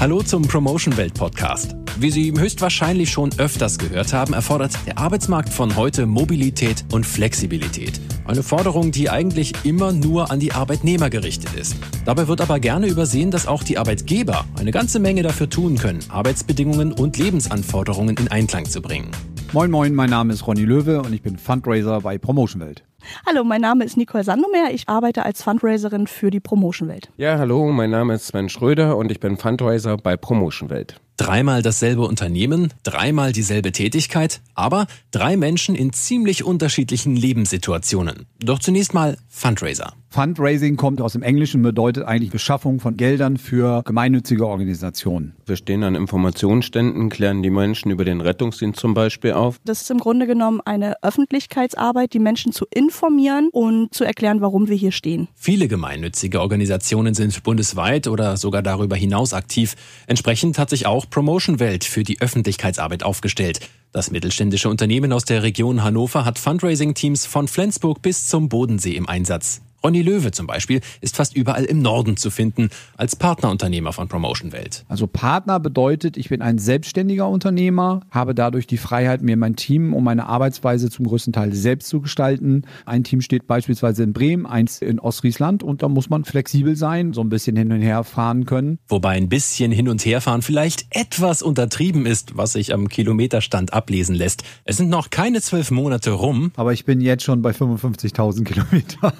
Hallo zum Promotion Welt Podcast. Wie Sie höchstwahrscheinlich schon öfters gehört haben, erfordert der Arbeitsmarkt von heute Mobilität und Flexibilität. Eine Forderung, die eigentlich immer nur an die Arbeitnehmer gerichtet ist. Dabei wird aber gerne übersehen, dass auch die Arbeitgeber eine ganze Menge dafür tun können, Arbeitsbedingungen und Lebensanforderungen in Einklang zu bringen. Moin Moin, mein Name ist Ronny Löwe und ich bin Fundraiser bei Promotion Welt. Hallo, mein Name ist Nicole Sandomer. Ich arbeite als Fundraiserin für die Promotion Welt. Ja, hallo, mein Name ist Sven Schröder und ich bin Fundraiser bei Promotion Welt. Dreimal dasselbe Unternehmen, dreimal dieselbe Tätigkeit, aber drei Menschen in ziemlich unterschiedlichen Lebenssituationen. Doch zunächst mal Fundraiser. Fundraising kommt aus dem Englischen, bedeutet eigentlich Beschaffung von Geldern für gemeinnützige Organisationen. Wir stehen an Informationsständen, klären die Menschen über den Rettungsdienst zum Beispiel auf. Das ist im Grunde genommen eine Öffentlichkeitsarbeit, die Menschen zu informieren und zu erklären, warum wir hier stehen. Viele gemeinnützige Organisationen sind bundesweit oder sogar darüber hinaus aktiv. Entsprechend hat sich auch Promotion Welt für die Öffentlichkeitsarbeit aufgestellt. Das mittelständische Unternehmen aus der Region Hannover hat Fundraising-Teams von Flensburg bis zum Bodensee im Einsatz. Ronny Löwe zum Beispiel ist fast überall im Norden zu finden, als Partnerunternehmer von Promotion Welt. Also Partner bedeutet, ich bin ein selbstständiger Unternehmer, habe dadurch die Freiheit, mir mein Team und meine Arbeitsweise zum größten Teil selbst zu gestalten. Ein Team steht beispielsweise in Bremen, eins in Ostfriesland und da muss man flexibel sein, so ein bisschen hin und her fahren können. Wobei ein bisschen hin und her fahren vielleicht etwas untertrieben ist, was sich am Kilometerstand ablesen lässt. Es sind noch keine zwölf Monate rum. Aber ich bin jetzt schon bei 55.000 Kilometern.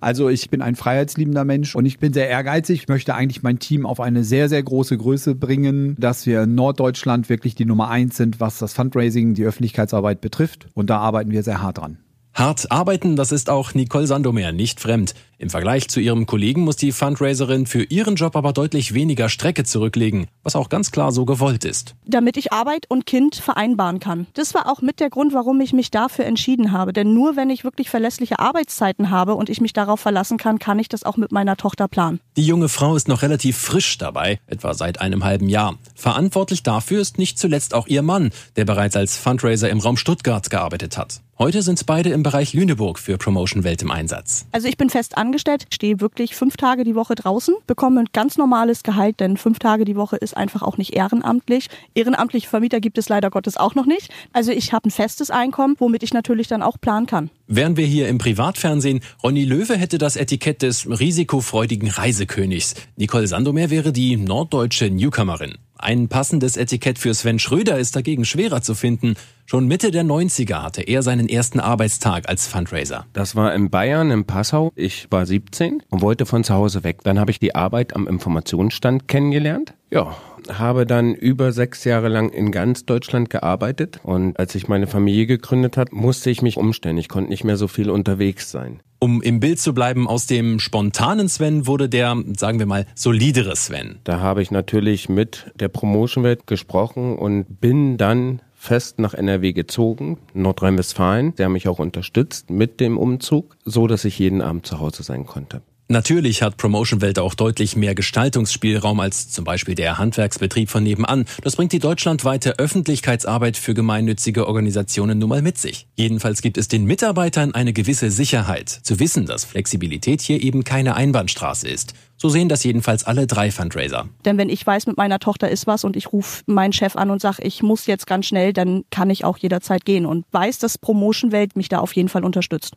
Also ich bin ein freiheitsliebender Mensch und ich bin sehr ehrgeizig. Ich möchte eigentlich mein Team auf eine sehr, sehr große Größe bringen, dass wir in Norddeutschland wirklich die Nummer eins sind, was das Fundraising, die Öffentlichkeitsarbeit betrifft. Und da arbeiten wir sehr hart dran. Hart arbeiten, das ist auch Nicole Sandomer nicht fremd. Im Vergleich zu ihrem Kollegen muss die Fundraiserin für ihren Job aber deutlich weniger Strecke zurücklegen, was auch ganz klar so gewollt ist. Damit ich Arbeit und Kind vereinbaren kann. Das war auch mit der Grund, warum ich mich dafür entschieden habe. Denn nur wenn ich wirklich verlässliche Arbeitszeiten habe und ich mich darauf verlassen kann, kann ich das auch mit meiner Tochter planen. Die junge Frau ist noch relativ frisch dabei, etwa seit einem halben Jahr. Verantwortlich dafür ist nicht zuletzt auch ihr Mann, der bereits als Fundraiser im Raum Stuttgart gearbeitet hat. Heute sind beide im Bereich Lüneburg für Promotion Welt im Einsatz. Also ich bin fest angestellt, stehe wirklich fünf Tage die Woche draußen, bekomme ein ganz normales Gehalt, denn fünf Tage die Woche ist einfach auch nicht ehrenamtlich. Ehrenamtliche Vermieter gibt es leider Gottes auch noch nicht. Also ich habe ein festes Einkommen, womit ich natürlich dann auch planen kann. Wären wir hier im Privatfernsehen, Ronny Löwe hätte das Etikett des risikofreudigen Reisekönigs. Nicole Sandomer wäre die norddeutsche Newcomerin. Ein passendes Etikett für Sven Schröder ist dagegen schwerer zu finden. Schon Mitte der 90er hatte er seinen ersten Arbeitstag als Fundraiser. Das war in Bayern, in Passau. Ich war 17 und wollte von zu Hause weg. Dann habe ich die Arbeit am Informationsstand kennengelernt. Ja, habe dann über sechs Jahre lang in ganz Deutschland gearbeitet. Und als ich meine Familie gegründet hat, musste ich mich umstellen. Ich konnte nicht mehr so viel unterwegs sein. Um im Bild zu bleiben, aus dem spontanen Sven wurde der, sagen wir mal, solidere Sven. Da habe ich natürlich mit der Promotion-Welt gesprochen und bin dann fest nach NRW gezogen, Nordrhein-Westfalen. Sie haben mich auch unterstützt mit dem Umzug, so dass ich jeden Abend zu Hause sein konnte. Natürlich hat Promotion Welt auch deutlich mehr Gestaltungsspielraum als zum Beispiel der Handwerksbetrieb von nebenan. Das bringt die deutschlandweite Öffentlichkeitsarbeit für gemeinnützige Organisationen nun mal mit sich. Jedenfalls gibt es den Mitarbeitern eine gewisse Sicherheit, zu wissen, dass Flexibilität hier eben keine Einbahnstraße ist. So sehen das jedenfalls alle drei Fundraiser. Denn wenn ich weiß, mit meiner Tochter ist was und ich rufe meinen Chef an und sage, ich muss jetzt ganz schnell, dann kann ich auch jederzeit gehen und weiß, dass Promotion Welt mich da auf jeden Fall unterstützt.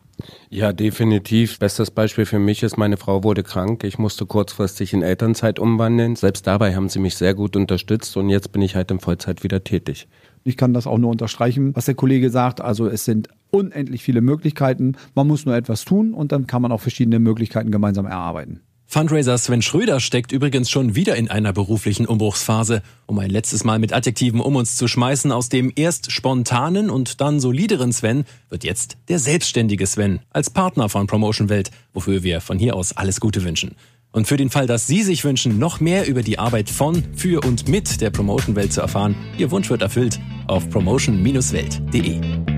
Ja, definitiv. Bestes Beispiel für mich ist, meine Frau wurde krank. Ich musste kurzfristig in Elternzeit umwandeln. Selbst dabei haben sie mich sehr gut unterstützt und jetzt bin ich halt in Vollzeit wieder tätig. Ich kann das auch nur unterstreichen, was der Kollege sagt. Also es sind unendlich viele Möglichkeiten. Man muss nur etwas tun und dann kann man auch verschiedene Möglichkeiten gemeinsam erarbeiten. Fundraiser Sven Schröder steckt übrigens schon wieder in einer beruflichen Umbruchsphase. Um ein letztes Mal mit Adjektiven um uns zu schmeißen, aus dem erst spontanen und dann solideren Sven wird jetzt der selbstständige Sven als Partner von Promotion Welt, wofür wir von hier aus alles Gute wünschen. Und für den Fall, dass Sie sich wünschen, noch mehr über die Arbeit von, für und mit der Promotion Welt zu erfahren, Ihr Wunsch wird erfüllt auf promotion-welt.de.